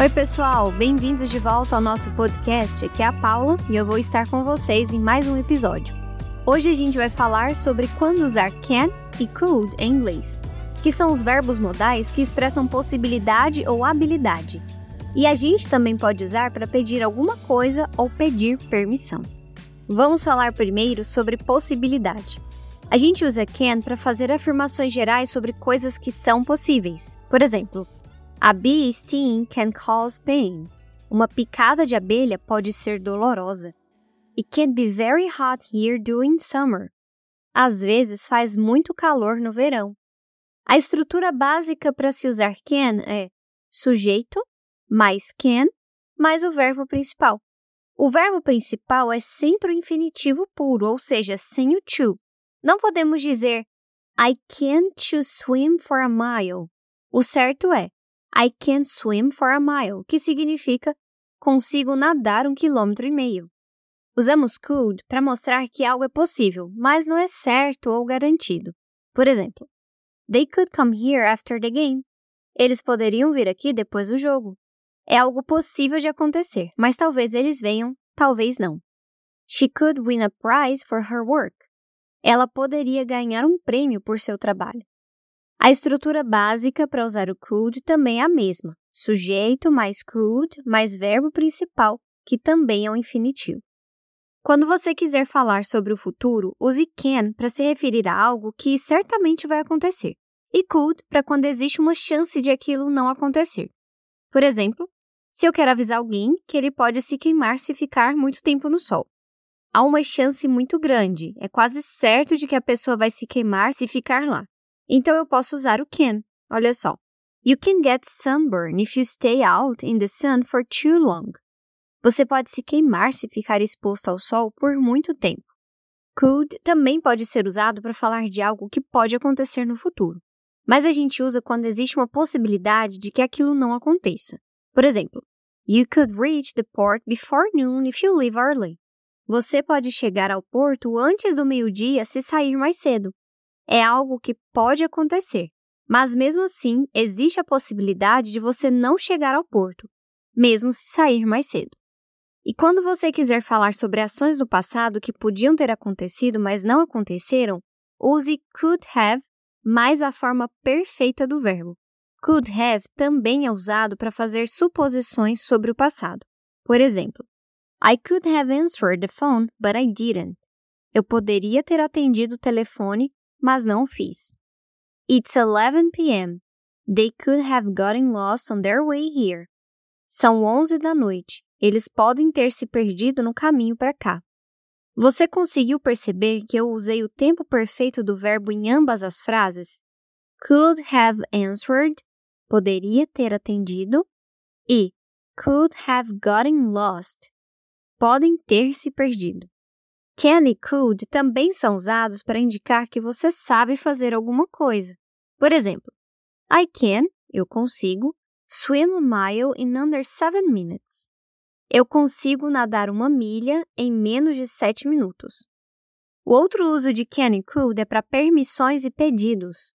Oi, pessoal, bem-vindos de volta ao nosso podcast. Aqui é a Paula e eu vou estar com vocês em mais um episódio. Hoje a gente vai falar sobre quando usar can e could em inglês, que são os verbos modais que expressam possibilidade ou habilidade. E a gente também pode usar para pedir alguma coisa ou pedir permissão. Vamos falar primeiro sobre possibilidade. A gente usa can para fazer afirmações gerais sobre coisas que são possíveis. Por exemplo, a bee sting can cause pain. Uma picada de abelha pode ser dolorosa. It can be very hot here during summer. Às vezes faz muito calor no verão. A estrutura básica para se usar can é sujeito mais can mais o verbo principal. O verbo principal é sempre o infinitivo puro, ou seja, sem o to. Não podemos dizer I can't to swim for a mile. O certo é I can swim for a mile, que significa consigo nadar um quilômetro e meio. Usamos could para mostrar que algo é possível, mas não é certo ou garantido. Por exemplo, They could come here after the game. Eles poderiam vir aqui depois do jogo. É algo possível de acontecer, mas talvez eles venham, talvez não. She could win a prize for her work. Ela poderia ganhar um prêmio por seu trabalho. A estrutura básica para usar o could também é a mesma: sujeito mais could mais verbo principal, que também é um infinitivo. Quando você quiser falar sobre o futuro, use can para se referir a algo que certamente vai acontecer, e could para quando existe uma chance de aquilo não acontecer. Por exemplo, se eu quero avisar alguém que ele pode se queimar se ficar muito tempo no sol. Há uma chance muito grande, é quase certo de que a pessoa vai se queimar se ficar lá. Então eu posso usar o can. Olha só. You can get sunburn if you stay out in the sun for too long. Você pode se queimar se ficar exposto ao sol por muito tempo. Could também pode ser usado para falar de algo que pode acontecer no futuro, mas a gente usa quando existe uma possibilidade de que aquilo não aconteça. Por exemplo, You could reach the port before noon if you leave early. Você pode chegar ao porto antes do meio-dia se sair mais cedo é algo que pode acontecer, mas mesmo assim existe a possibilidade de você não chegar ao porto, mesmo se sair mais cedo. E quando você quiser falar sobre ações do passado que podiam ter acontecido, mas não aconteceram, use could have mais a forma perfeita do verbo. Could have também é usado para fazer suposições sobre o passado. Por exemplo, I could have answered the phone, but I didn't. Eu poderia ter atendido o telefone, mas não fiz. It's 11 p.m. They could have gotten lost on their way here. São 11 da noite. Eles podem ter se perdido no caminho para cá. Você conseguiu perceber que eu usei o tempo perfeito do verbo em ambas as frases? Could have answered, poderia ter atendido, e could have gotten lost, podem ter se perdido. Can e could também são usados para indicar que você sabe fazer alguma coisa. Por exemplo, I can, eu consigo, swim a mile in under seven minutes. Eu consigo nadar uma milha em menos de sete minutos. O outro uso de can e could é para permissões e pedidos.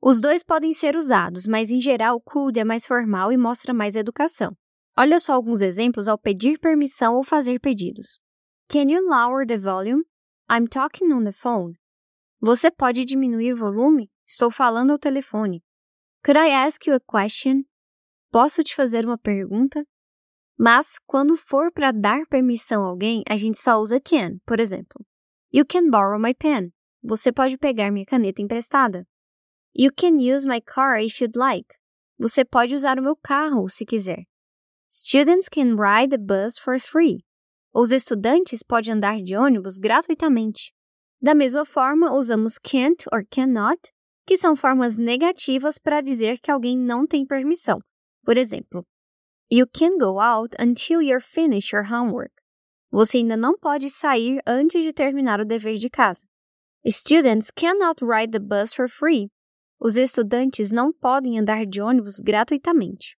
Os dois podem ser usados, mas em geral could é mais formal e mostra mais educação. Olha só alguns exemplos ao pedir permissão ou fazer pedidos. Can you lower the volume? I'm talking on the phone. Você pode diminuir o volume? Estou falando ao telefone. Could I ask you a question? Posso te fazer uma pergunta? Mas, quando for para dar permissão a alguém, a gente só usa can, por exemplo. You can borrow my pen. Você pode pegar minha caneta emprestada. You can use my car if you'd like. Você pode usar o meu carro se quiser. Students can ride the bus for free. Os estudantes podem andar de ônibus gratuitamente. Da mesma forma, usamos can't or cannot, que são formas negativas para dizer que alguém não tem permissão. Por exemplo, You can go out until you finish your homework. Você ainda não pode sair antes de terminar o dever de casa. Students cannot ride the bus for free. Os estudantes não podem andar de ônibus gratuitamente.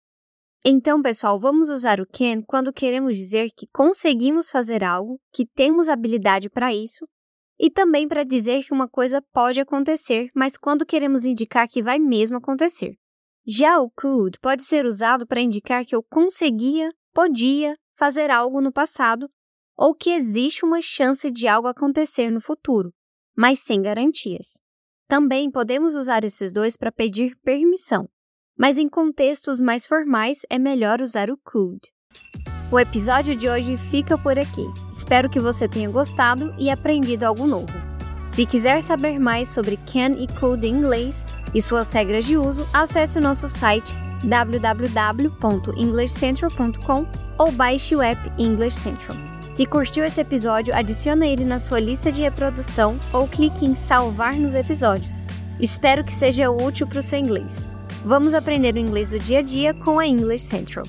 Então, pessoal, vamos usar o can quando queremos dizer que conseguimos fazer algo, que temos habilidade para isso, e também para dizer que uma coisa pode acontecer, mas quando queremos indicar que vai mesmo acontecer. Já o could pode ser usado para indicar que eu conseguia, podia fazer algo no passado ou que existe uma chance de algo acontecer no futuro, mas sem garantias. Também podemos usar esses dois para pedir permissão, mas em contextos mais formais é melhor usar o could. O episódio de hoje fica por aqui. Espero que você tenha gostado e aprendido algo novo. Se quiser saber mais sobre can e could em inglês e suas regras de uso, acesse o nosso site www.englishcentral.com ou baixe o app English Central. Se curtiu esse episódio, adicione ele na sua lista de reprodução ou clique em salvar nos episódios. Espero que seja útil para o seu inglês. Vamos aprender o inglês do dia a dia com a English Central.